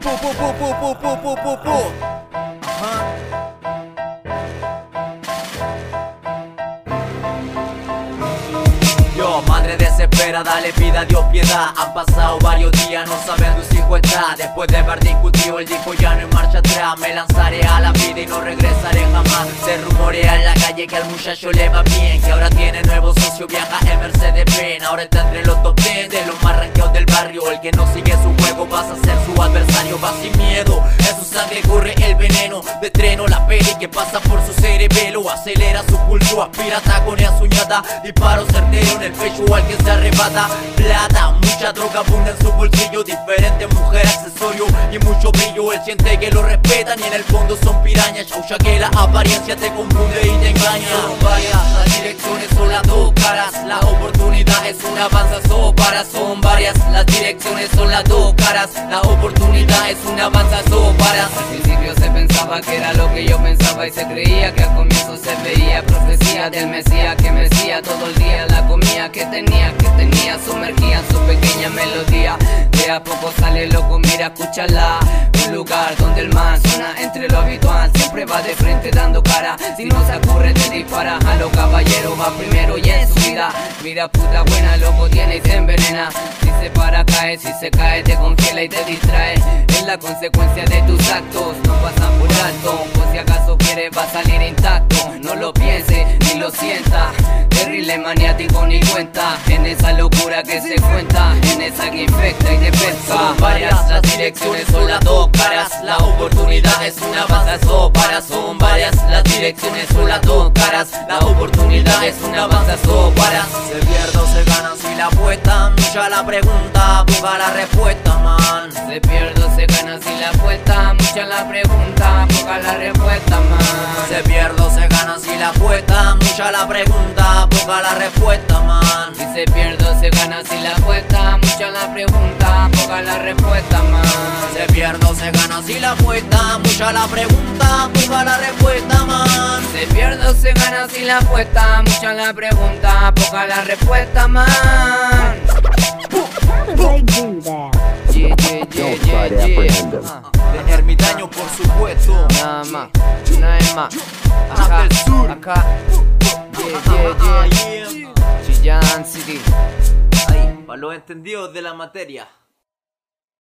Pu, pu, pu, pu, pu, pu, pu, pu. Ajá. Yo, madre desesperada, le pida a Dios piedad. Han pasado varios días, no saben dónde su hijo está. Después de haber discutido, él dijo ya no hay marcha atrás. Me lanzaré a la vida y no regresaré jamás. Se rumorea en la calle que al muchacho le va bien Que ahora tiene nuevo socio, viaja en Mercedes-Benz. Ahora está entre los top 10 de los más ranqueados del barrio El que no sigue pasa por su cerebelo Acelera su pulso, aspira taconea su ñata Disparo certero en el pecho al que se arrebata. Plata, mucha droga abunda en su bolsillo Diferentes mujeres, accesorios y mucho brillo. Él siente que lo respetan y en el fondo son pirañas. Chaucha que la apariencia te confunde y te engaña. Son varias, las direcciones son las dos caras La oportunidad es una avanza, para Son varias, las direcciones son las dos caras La oportunidad es una avanza, para que era lo que yo pensaba y se creía que al comienzo se veía profecía del Mesías que mecía todo el día la comida que tenía, que tenía sumergía en su pequeña melodía. De a poco sale loco, mira, escúchala. Un lugar donde el man suena entre lo habitual, siempre va de frente dando cara. Si no se ocurre te dispara, a los caballeros va primero y en su vida. Mira puta buena, loco tiene y se envenena. Si se para cae, si se cae te congela y te distrae. La consecuencia de tus actos, no pasan por alto. Por si acaso quieres va a salir intacto. No lo piense ni lo sienta. Terrible maniático ni cuenta. En esa locura que se cuenta. En esa que infecta y te varias, las direcciones son las dos caras La oportunidad es una son para Son varias, las direcciones son las dos caras La oportunidad es una son para Se pierde o se gana si la apuesta Mucha la pregunta, busca la respuesta, man Se pierde o se gana si la apuesta. Mucha la pregunta, poca la respuesta más. Se pierde o se gana si la apuesta Mucha la pregunta, busca la respuesta, man Si se pierde o se gana si la apuesta. Mucha la pregunta, poca la respuesta más. Se pierde o se gana si la apuesta Mucha la pregunta, busca la respuesta, man Se pierde o se gana si la apuesta. Mucha la pregunta, poca la respuesta man. Yeah, yeah. De ermitaño, por supuesto Nada más, vez más. Acá, del sur. acá. Yeah, Ah, yeah. yeah. Chillán City. Ahí, para los entendidos de la materia